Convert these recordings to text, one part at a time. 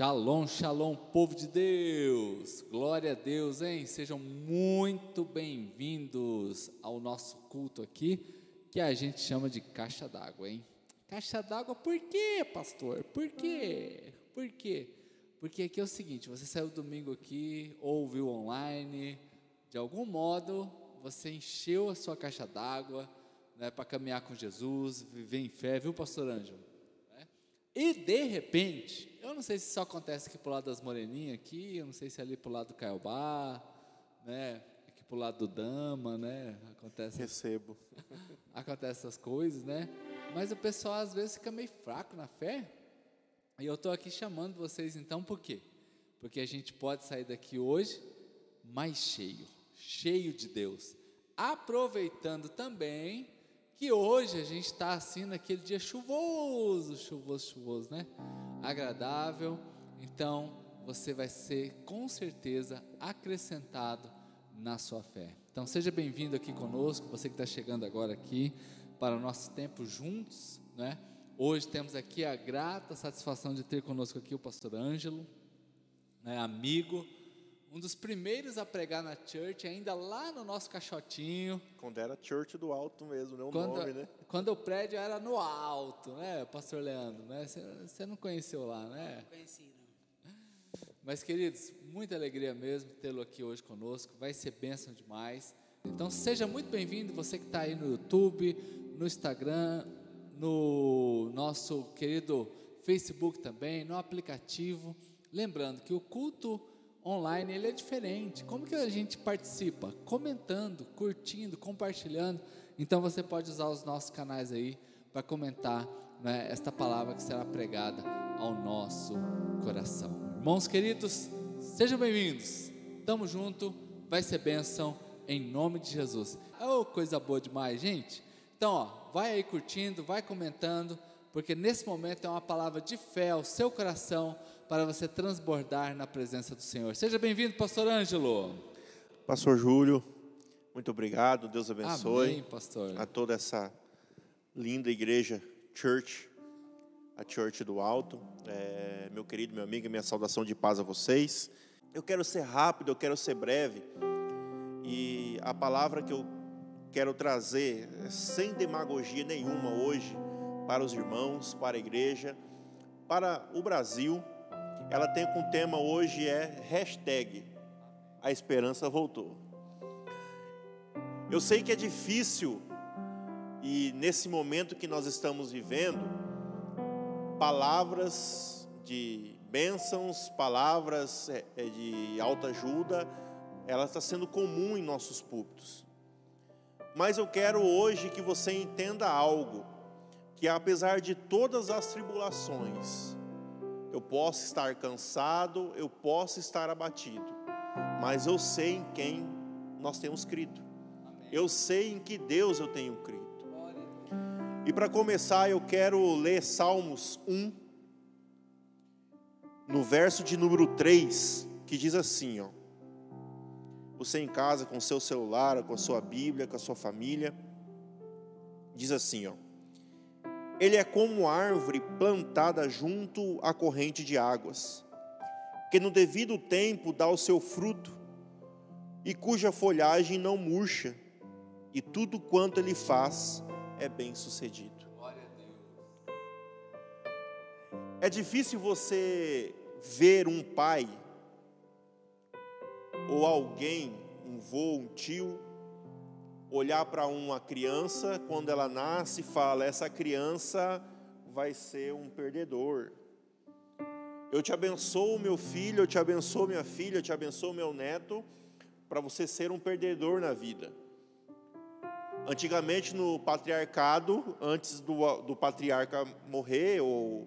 Shalom, shalom, povo de Deus! Glória a Deus, hein? Sejam muito bem-vindos ao nosso culto aqui, que a gente chama de caixa d'água, hein? Caixa d'água, por quê, pastor? Por quê? Por quê? Porque aqui é o seguinte: você saiu domingo aqui, ouviu online, de algum modo você encheu a sua caixa d'água né, para caminhar com Jesus, viver em fé, viu, pastor Ângelo? E de repente, eu não sei se isso acontece aqui pro lado das Moreninhas aqui, eu não sei se é ali pro lado do Caiobá, né? Aqui pro lado do Dama, né? Acontece. Recebo. acontece essas coisas, né? Mas o pessoal às vezes fica meio fraco na fé. E eu estou aqui chamando vocês então por quê? Porque a gente pode sair daqui hoje mais cheio, cheio de Deus, aproveitando também que hoje a gente está assim naquele dia chuvoso, chuvoso, chuvoso, né? Agradável. Então você vai ser com certeza acrescentado na sua fé. Então seja bem-vindo aqui conosco, você que está chegando agora aqui para o nosso tempo juntos, né? Hoje temos aqui a grata satisfação de ter conosco aqui o pastor Ângelo, né, amigo um dos primeiros a pregar na church, ainda lá no nosso caixotinho. Quando era church do alto mesmo, não quando, nome, né? Quando o prédio era no alto, né, pastor Leandro, né? Você não conheceu lá, né? Não conheci, não. Mas, queridos, muita alegria mesmo tê-lo aqui hoje conosco, vai ser bênção demais. Então, seja muito bem-vindo, você que está aí no YouTube, no Instagram, no nosso querido Facebook também, no aplicativo. Lembrando que o culto online ele é diferente. Como que a gente participa? Comentando, curtindo, compartilhando. Então você pode usar os nossos canais aí para comentar né, esta palavra que será pregada ao nosso coração. Irmãos queridos, sejam bem-vindos. Tamo junto, vai ser bênção em nome de Jesus. Oh, coisa boa demais, gente. Então, ó, vai aí curtindo, vai comentando, porque nesse momento é uma palavra de fé ao seu coração para você transbordar na presença do Senhor. Seja bem-vindo, pastor Ângelo. Pastor Júlio, muito obrigado. Deus abençoe Amém, pastor. a toda essa linda igreja Church, a Church do Alto. É, meu querido, meu amigo, minha saudação de paz a vocês. Eu quero ser rápido, eu quero ser breve. E a palavra que eu quero trazer, sem demagogia nenhuma hoje, para os irmãos, para a igreja, para o Brasil, ela tem com tema hoje é hashtag a esperança voltou. Eu sei que é difícil e nesse momento que nós estamos vivendo, palavras de bênçãos, palavras é, é, de alta ajuda, ela está sendo comum em nossos púlpitos. Mas eu quero hoje que você entenda algo, que apesar de todas as tribulações, eu posso estar cansado, eu posso estar abatido, mas eu sei em quem nós temos crido. Eu sei em que Deus eu tenho crido. E para começar, eu quero ler Salmos 1, no verso de número 3, que diz assim, ó. Você em casa com seu celular, com a sua Bíblia, com a sua família, diz assim, ó: ele é como árvore plantada junto à corrente de águas, que no devido tempo dá o seu fruto, e cuja folhagem não murcha, e tudo quanto ele faz é bem sucedido. É difícil você ver um pai ou alguém, um vô, um tio, olhar para uma criança quando ela nasce e fala: essa criança vai ser um perdedor. Eu te abençoo, meu filho, eu te abençoo, minha filha, eu te abençoo, meu neto, para você ser um perdedor na vida. Antigamente, no patriarcado, antes do, do patriarca morrer ou,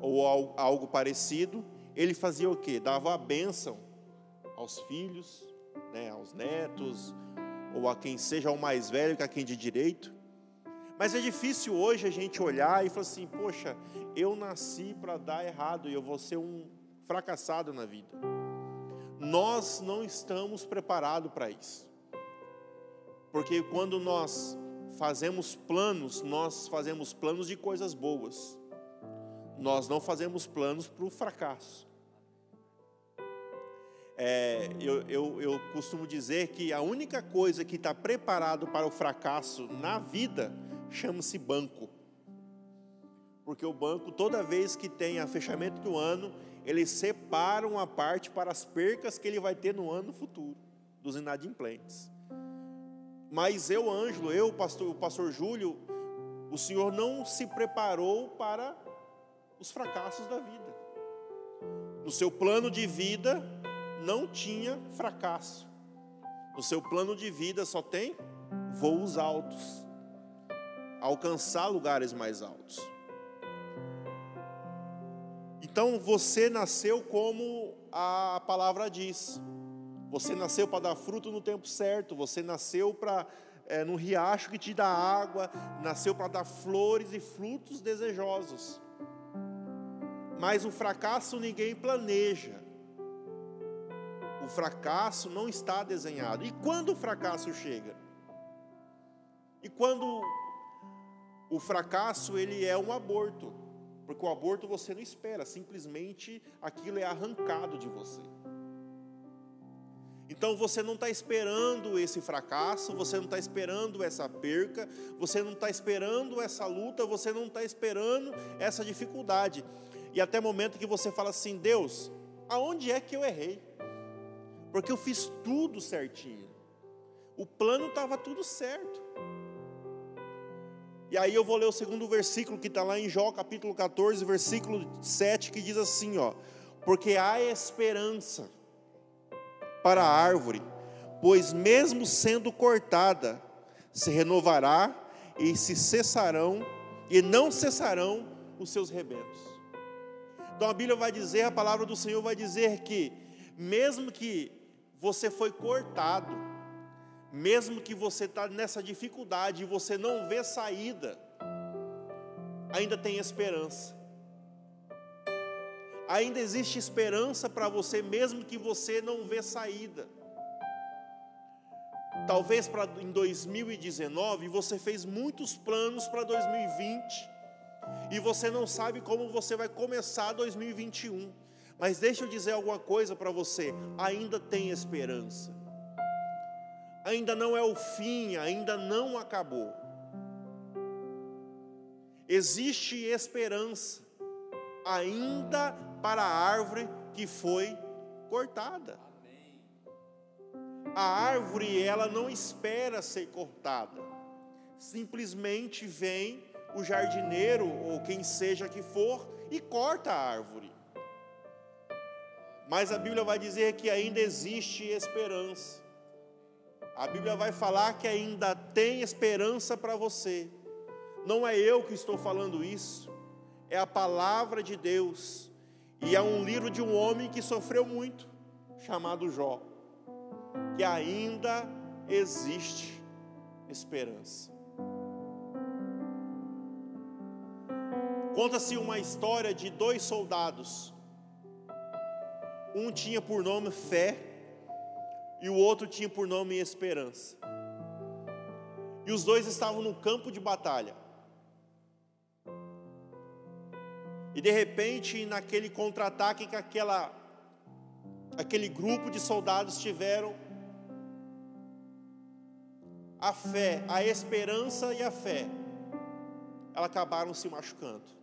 ou algo parecido, ele fazia o quê? Dava a bênção aos filhos, né, aos netos, ou a quem seja o mais velho que a quem de direito. Mas é difícil hoje a gente olhar e falar assim: poxa, eu nasci para dar errado e eu vou ser um fracassado na vida. Nós não estamos preparados para isso. Porque quando nós fazemos planos, nós fazemos planos de coisas boas. nós não fazemos planos para o fracasso. É, eu, eu, eu costumo dizer que a única coisa que está preparado para o fracasso na vida chama-se banco. Porque o banco, toda vez que tem a fechamento do ano, eles separam a parte para as percas que ele vai ter no ano futuro, dos inadimplentes. Mas eu, Ângelo, eu, pastor, o pastor Júlio, o Senhor não se preparou para os fracassos da vida. No seu plano de vida não tinha fracasso. No seu plano de vida só tem voos altos, alcançar lugares mais altos. Então você nasceu como a palavra diz. Você nasceu para dar fruto no tempo certo. Você nasceu para é, no riacho que te dá água. Nasceu para dar flores e frutos desejosos. Mas o fracasso ninguém planeja. Fracasso não está desenhado. E quando o fracasso chega? E quando o fracasso ele é um aborto, porque o aborto você não espera, simplesmente aquilo é arrancado de você. Então você não está esperando esse fracasso, você não está esperando essa perca, você não está esperando essa luta, você não está esperando essa dificuldade. E até o momento que você fala assim: Deus, aonde é que eu errei? Porque eu fiz tudo certinho. O plano estava tudo certo. E aí eu vou ler o segundo versículo que está lá em Jó, capítulo 14, versículo 7, que diz assim: ó, porque há esperança para a árvore, pois mesmo sendo cortada, se renovará e se cessarão, e não cessarão os seus rebentos. Então a Bíblia vai dizer, a palavra do Senhor vai dizer que, mesmo que você foi cortado, mesmo que você está nessa dificuldade e você não vê saída, ainda tem esperança. Ainda existe esperança para você, mesmo que você não vê saída. Talvez em 2019 você fez muitos planos para 2020 e você não sabe como você vai começar 2021. Mas deixa eu dizer alguma coisa para você: ainda tem esperança. Ainda não é o fim, ainda não acabou. Existe esperança ainda para a árvore que foi cortada. A árvore, ela não espera ser cortada. Simplesmente vem o jardineiro ou quem seja que for e corta a árvore. Mas a Bíblia vai dizer que ainda existe esperança. A Bíblia vai falar que ainda tem esperança para você. Não é eu que estou falando isso, é a palavra de Deus. E é um livro de um homem que sofreu muito, chamado Jó, que ainda existe esperança. Conta-se uma história de dois soldados um tinha por nome fé e o outro tinha por nome esperança. E os dois estavam no campo de batalha. E de repente, naquele contra-ataque que aquela, aquele grupo de soldados tiveram, a fé, a esperança e a fé, elas acabaram se machucando.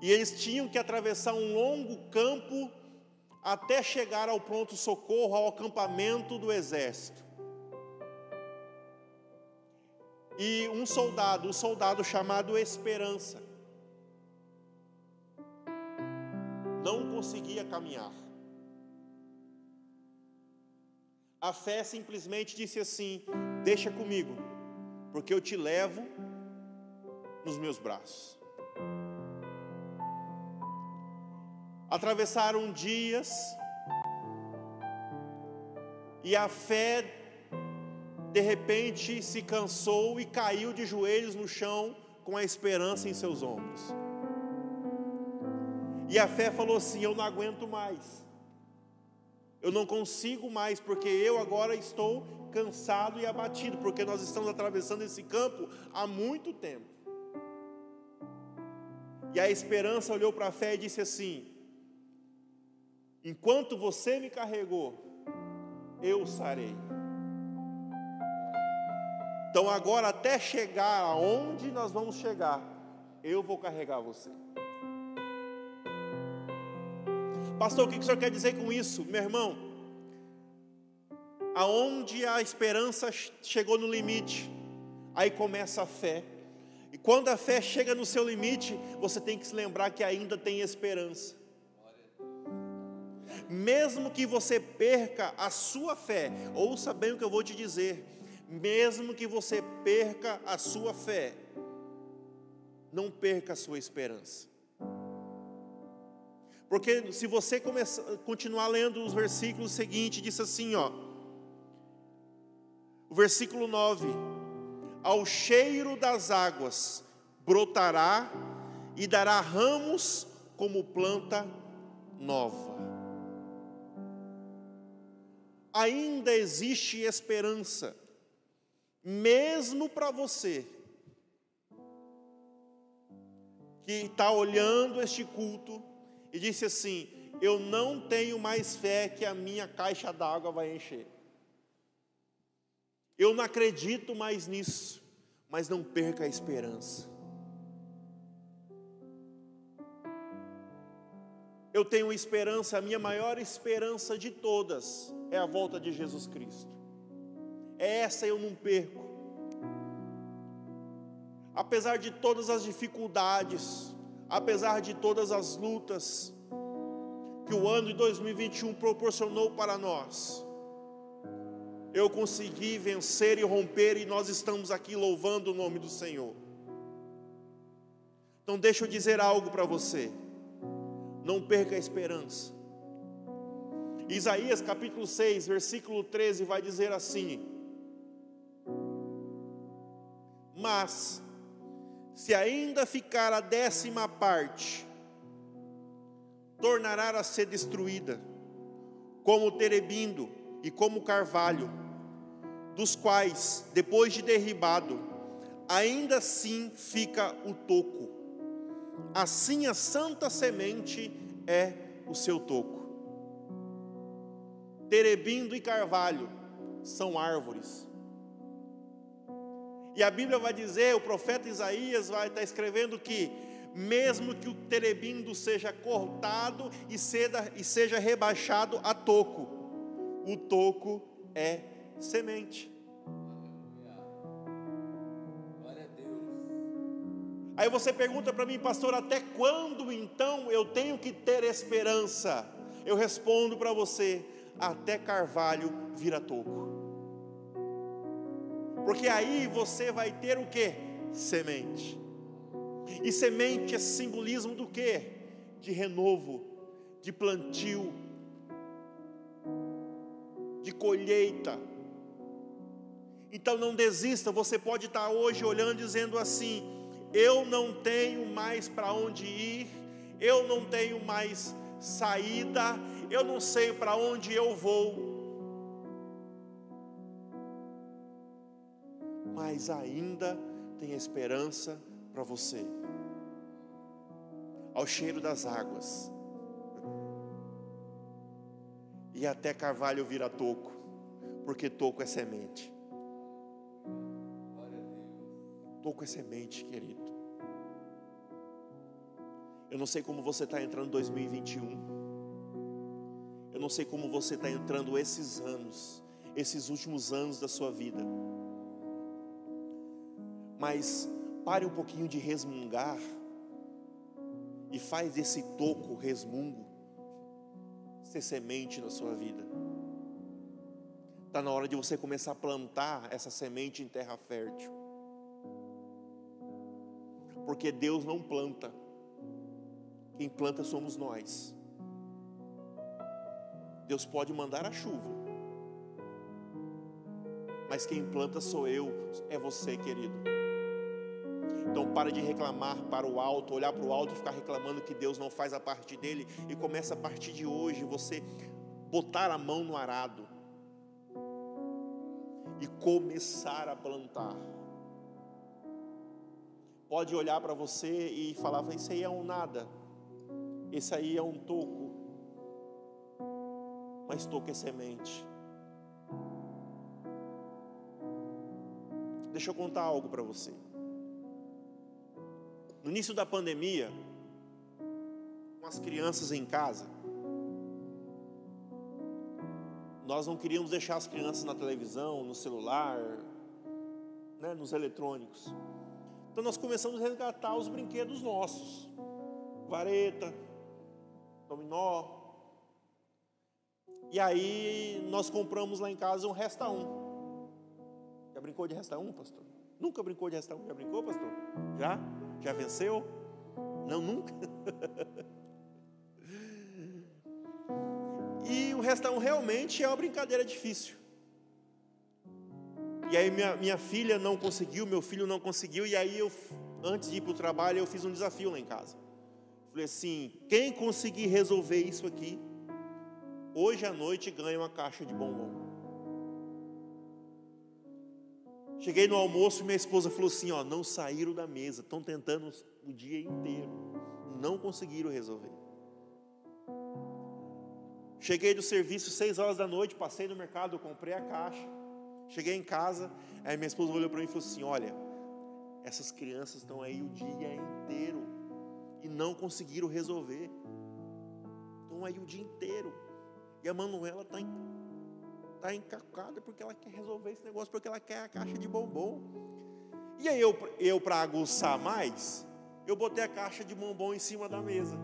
E eles tinham que atravessar um longo campo até chegar ao pronto-socorro, ao acampamento do exército. E um soldado, um soldado chamado Esperança, não conseguia caminhar. A fé simplesmente disse assim: Deixa comigo, porque eu te levo nos meus braços. Atravessaram dias e a fé de repente se cansou e caiu de joelhos no chão com a esperança em seus ombros. E a fé falou assim: Eu não aguento mais. Eu não consigo mais, porque eu agora estou cansado e abatido, porque nós estamos atravessando esse campo há muito tempo. E a esperança olhou para a fé e disse assim: Enquanto você me carregou, eu sarei. Então agora até chegar aonde nós vamos chegar, eu vou carregar você. Pastor, o que o senhor quer dizer com isso, meu irmão? Aonde a esperança chegou no limite, aí começa a fé. E quando a fé chega no seu limite, você tem que se lembrar que ainda tem esperança. Mesmo que você perca a sua fé, ouça bem o que eu vou te dizer. Mesmo que você perca a sua fé, não perca a sua esperança. Porque se você começar, continuar lendo os versículos seguintes, diz assim, ó. O versículo 9: Ao cheiro das águas brotará e dará ramos como planta nova. Ainda existe esperança, mesmo para você que está olhando este culto e disse assim: Eu não tenho mais fé que a minha caixa d'água vai encher. Eu não acredito mais nisso, mas não perca a esperança. Eu tenho esperança, a minha maior esperança de todas é a volta de Jesus Cristo. É essa eu não perco. Apesar de todas as dificuldades, apesar de todas as lutas que o ano de 2021 proporcionou para nós, eu consegui vencer e romper e nós estamos aqui louvando o nome do Senhor. Então, deixa eu dizer algo para você, não perca a esperança. Isaías capítulo 6, versículo 13 vai dizer assim: Mas se ainda ficar a décima parte, tornará a ser destruída, como o terebindo e como o carvalho, dos quais, depois de derribado, ainda assim fica o toco. Assim a santa semente é o seu toco. Terebindo e carvalho são árvores e a Bíblia vai dizer, o profeta Isaías vai estar escrevendo que, mesmo que o terebindo seja cortado e, e seja rebaixado a toco, o toco é semente. Aí você pergunta para mim, pastor, até quando então eu tenho que ter esperança? Eu respondo para você, até carvalho vira toco. Porque aí você vai ter o que? Semente. E semente é simbolismo do que? De renovo, de plantio, de colheita. Então não desista, você pode estar hoje olhando dizendo assim: eu não tenho mais para onde ir, eu não tenho mais saída, eu não sei para onde eu vou. mas ainda tem esperança para você. Ao cheiro das águas, e até carvalho vira toco, porque toco é semente. Toco é semente, querido. Eu não sei como você está entrando em 2021. Eu não sei como você está entrando esses anos, esses últimos anos da sua vida mas pare um pouquinho de resmungar e faz esse toco resmungo ser semente na sua vida. Está na hora de você começar a plantar essa semente em terra fértil. Porque Deus não planta, quem planta somos nós. Deus pode mandar a chuva, mas quem planta sou eu, é você, querido. Então para de reclamar para o alto, olhar para o alto e ficar reclamando que Deus não faz a parte dele e começa a partir de hoje você botar a mão no arado e começar a plantar. Pode olhar para você e falar: Isso aí é um nada, esse aí é um toco, mas toco é semente. Deixa eu contar algo para você. No início da pandemia, com as crianças em casa, nós não queríamos deixar as crianças na televisão, no celular, né, nos eletrônicos. Então nós começamos a resgatar os brinquedos nossos. Vareta, dominó. E aí nós compramos lá em casa um Resta 1. Já brincou de Resta 1, pastor? Nunca brincou de Resta 1? Já brincou, pastor? Já? Já venceu? Não, nunca. e o restão realmente é uma brincadeira difícil. E aí minha, minha filha não conseguiu, meu filho não conseguiu, e aí eu, antes de ir para o trabalho, eu fiz um desafio lá em casa. Falei assim, quem conseguir resolver isso aqui, hoje à noite ganha uma caixa de bombom. Cheguei no almoço e minha esposa falou assim: ó, não saíram da mesa, estão tentando o dia inteiro, não conseguiram resolver. Cheguei do serviço seis horas da noite, passei no mercado, comprei a caixa. Cheguei em casa, aí minha esposa olhou para mim e falou assim: olha, essas crianças estão aí o dia inteiro e não conseguiram resolver. Estão aí o dia inteiro. E a Manuela está está encacada porque ela quer resolver esse negócio, porque ela quer a caixa de bombom. E aí eu, eu para aguçar mais, eu botei a caixa de bombom em cima da mesa.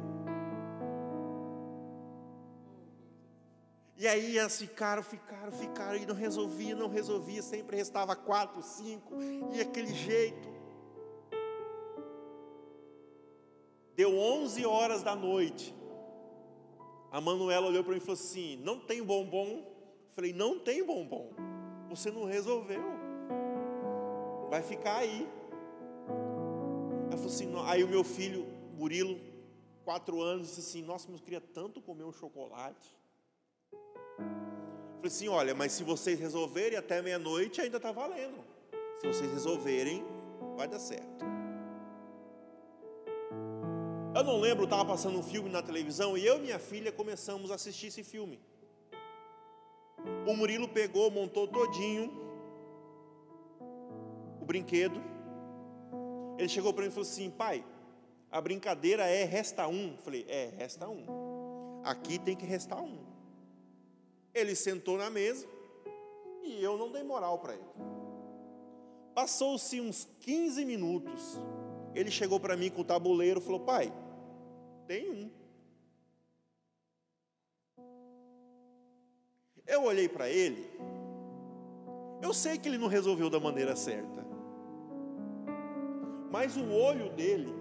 E aí elas ficaram, ficaram, ficaram, e não resolvia, não resolvia, sempre restava quatro, cinco, e aquele jeito. Deu onze horas da noite. A Manuela olhou para mim e falou assim: Não tem bombom? Falei, não tem bombom. Você não resolveu. Vai ficar aí. Ela falou assim, aí o meu filho, Murilo, quatro anos, disse assim, nossa, mas eu queria tanto comer um chocolate. Falei assim, olha, mas se vocês resolverem até meia-noite ainda está valendo. Se vocês resolverem, vai dar certo. Eu não lembro, estava passando um filme na televisão e eu e minha filha começamos a assistir esse filme. O Murilo pegou, montou todinho o brinquedo. Ele chegou para mim e falou assim: pai, a brincadeira é resta um. Eu falei: é, resta um. Aqui tem que restar um. Ele sentou na mesa e eu não dei moral para ele. Passou-se uns 15 minutos. Ele chegou para mim com o tabuleiro e falou: pai, tem um. Eu olhei para ele, eu sei que ele não resolveu da maneira certa, mas o olho dele,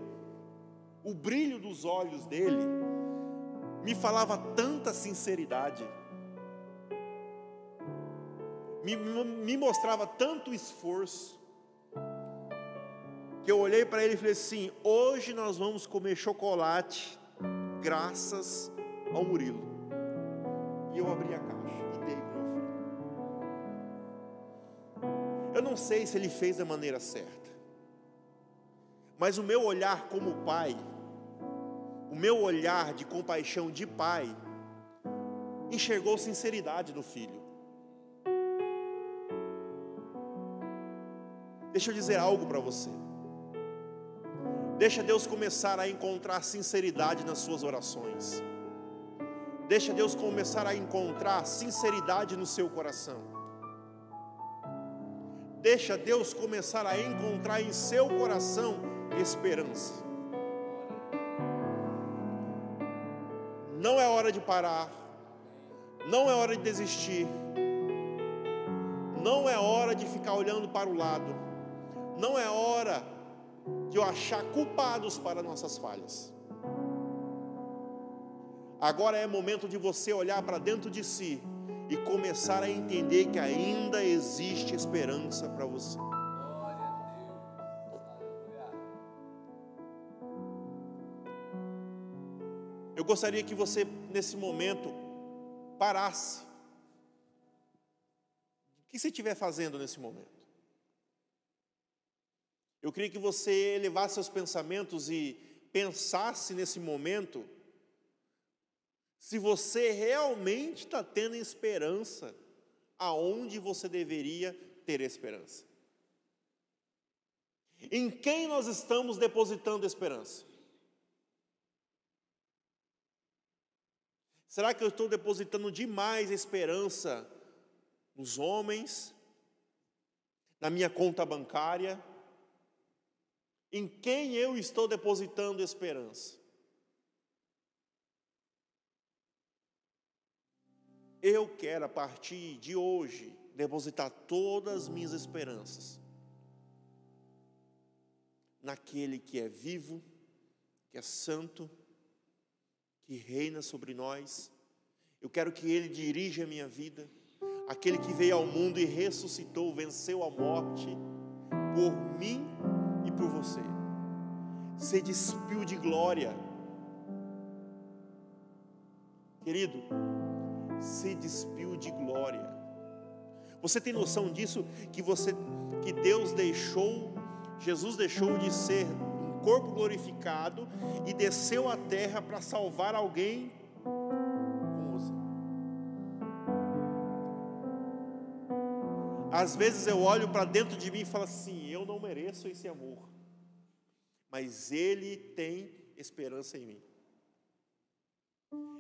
o brilho dos olhos dele, me falava tanta sinceridade, me, me mostrava tanto esforço, que eu olhei para ele e falei assim: hoje nós vamos comer chocolate, graças ao Murilo. E eu abri a caixa. Eu não sei se ele fez da maneira certa, mas o meu olhar como pai, o meu olhar de compaixão de pai, enxergou sinceridade no filho. Deixa eu dizer algo para você. Deixa Deus começar a encontrar sinceridade nas suas orações. Deixa Deus começar a encontrar sinceridade no seu coração. Deixa Deus começar a encontrar em seu coração esperança. Não é hora de parar. Não é hora de desistir. Não é hora de ficar olhando para o lado. Não é hora de eu achar culpados para nossas falhas. Agora é momento de você olhar para dentro de si e começar a entender que ainda existe esperança para você. Eu gostaria que você, nesse momento, parasse. O que você estiver fazendo nesse momento? Eu queria que você elevasse seus pensamentos e pensasse nesse momento se você realmente está tendo esperança aonde você deveria ter esperança. Em quem nós estamos depositando esperança? Será que eu estou depositando demais esperança nos homens, na minha conta bancária? Em quem eu estou depositando esperança? Eu quero, a partir de hoje, depositar todas as minhas esperanças naquele que é vivo, que é santo, que reina sobre nós. Eu quero que Ele dirija a minha vida, aquele que veio ao mundo e ressuscitou, venceu a morte por mim por você. Se despiu de glória, querido, se despiu de glória. Você tem noção disso que você que Deus deixou, Jesus deixou de ser corpo glorificado e desceu à terra para salvar alguém com você. Às vezes eu olho para dentro de mim e falo assim: mereço esse amor, mas Ele tem esperança em mim.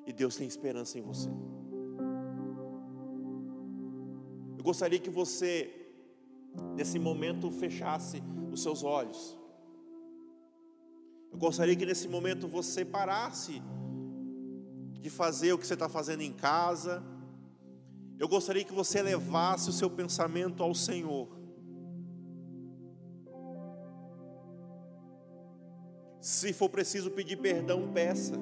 E Deus tem esperança em você. Eu gostaria que você, nesse momento, fechasse os seus olhos. Eu gostaria que nesse momento você parasse de fazer o que você está fazendo em casa. Eu gostaria que você levasse o seu pensamento ao Senhor. Se for preciso pedir perdão, peça.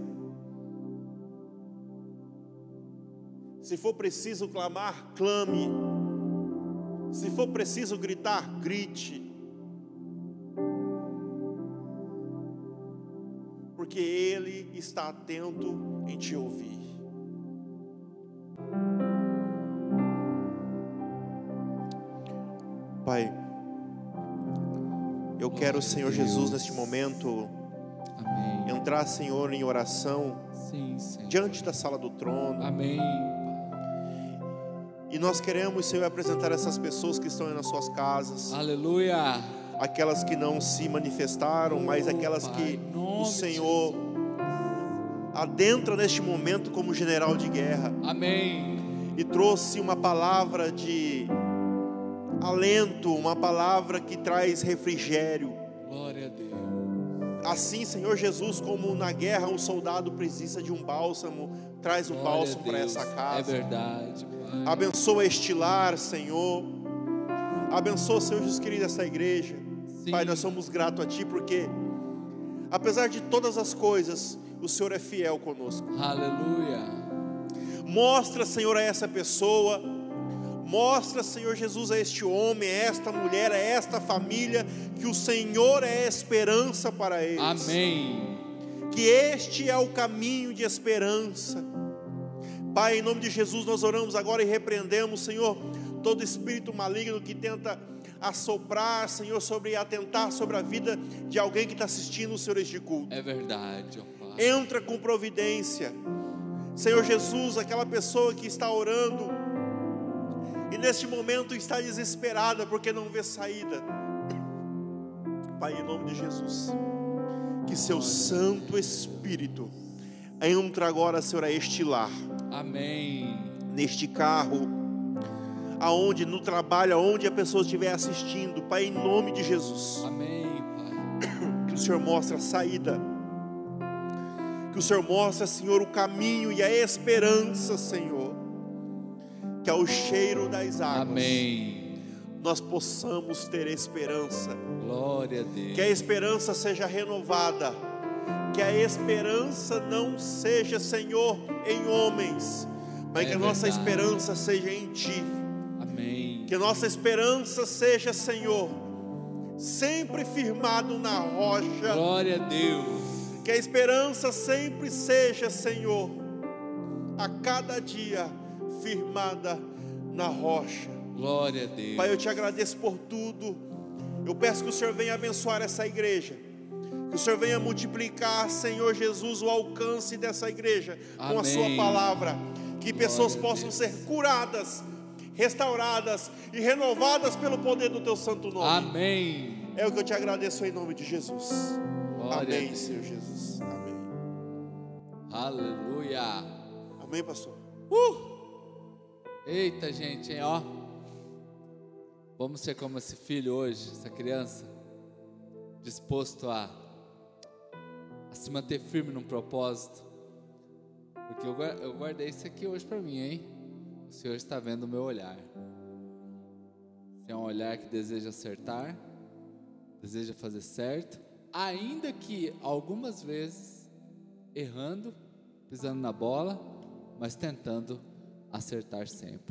Se for preciso clamar, clame. Se for preciso gritar, grite. porque Ele está atento em te ouvir. Pai, eu quero, Senhor Jesus, neste momento. Entrar, Senhor, em oração Sim, diante da sala do trono. Amém. E nós queremos, Senhor, apresentar essas pessoas que estão aí nas suas casas. Aleluia aquelas que não se manifestaram, mas aquelas que o Senhor adentra neste momento como general de guerra. Amém. E trouxe uma palavra de alento, uma palavra que traz refrigério. Glória a Deus. Assim, Senhor Jesus, como na guerra um soldado precisa de um bálsamo, traz um Glória bálsamo para essa casa. É verdade. Pai. Abençoa este lar, Senhor. Abençoa, Senhor Jesus querido, essa igreja. Sim. Pai, nós somos gratos a Ti porque, apesar de todas as coisas, o Senhor é fiel conosco. Aleluia. Mostra, Senhor, a essa pessoa, mostra, Senhor Jesus, a este homem, a esta mulher, a esta família, que o Senhor é esperança para eles. Amém. Que este é o caminho de esperança. Pai, em nome de Jesus, nós oramos agora e repreendemos, Senhor, todo espírito maligno que tenta assoprar, Senhor, sobre atentar sobre a vida de alguém que está assistindo os Senhores de culto. É verdade, ó Pai. Entra com providência. Senhor Jesus, aquela pessoa que está orando e neste momento está desesperada porque não vê saída. Pai, em nome de Jesus, que seu Santo Espírito entra agora, Senhor, a este lar. Amém. Neste carro aonde no trabalho, aonde a pessoa estiver assistindo, Pai, em nome de Jesus. Amém, Pai. Que o Senhor mostre a saída. Que o Senhor mostre, Senhor, o caminho e a esperança, Senhor. Que ao cheiro das águas. Amém. Nós possamos ter esperança. Glória a Deus. Que a esperança seja renovada. Que a esperança não seja, Senhor, em homens, mas é que a nossa esperança seja em Ti que nossa esperança seja, Senhor, sempre firmado na rocha. Glória a Deus. Que a esperança sempre seja, Senhor, a cada dia firmada na rocha. Glória a Deus. Pai, eu te agradeço por tudo. Eu peço que o Senhor venha abençoar essa igreja. Que o Senhor venha multiplicar, Senhor Jesus, o alcance dessa igreja com a Sua Amém. palavra. Que pessoas a possam ser curadas, restauradas e renovadas pelo poder do Teu santo nome. Amém. É o que eu te agradeço em nome de Jesus. Glória Amém. Senhor Jesus. Amém. Aleluia. Amém, pastor. Eita, gente, hein, ó. Vamos ser como esse filho hoje, essa criança, disposto a, a se manter firme num propósito. Porque eu, eu guardei isso aqui hoje para mim, hein? O Senhor está vendo o meu olhar. Se é um olhar que deseja acertar, deseja fazer certo, ainda que algumas vezes errando, pisando na bola, mas tentando acertar sempre.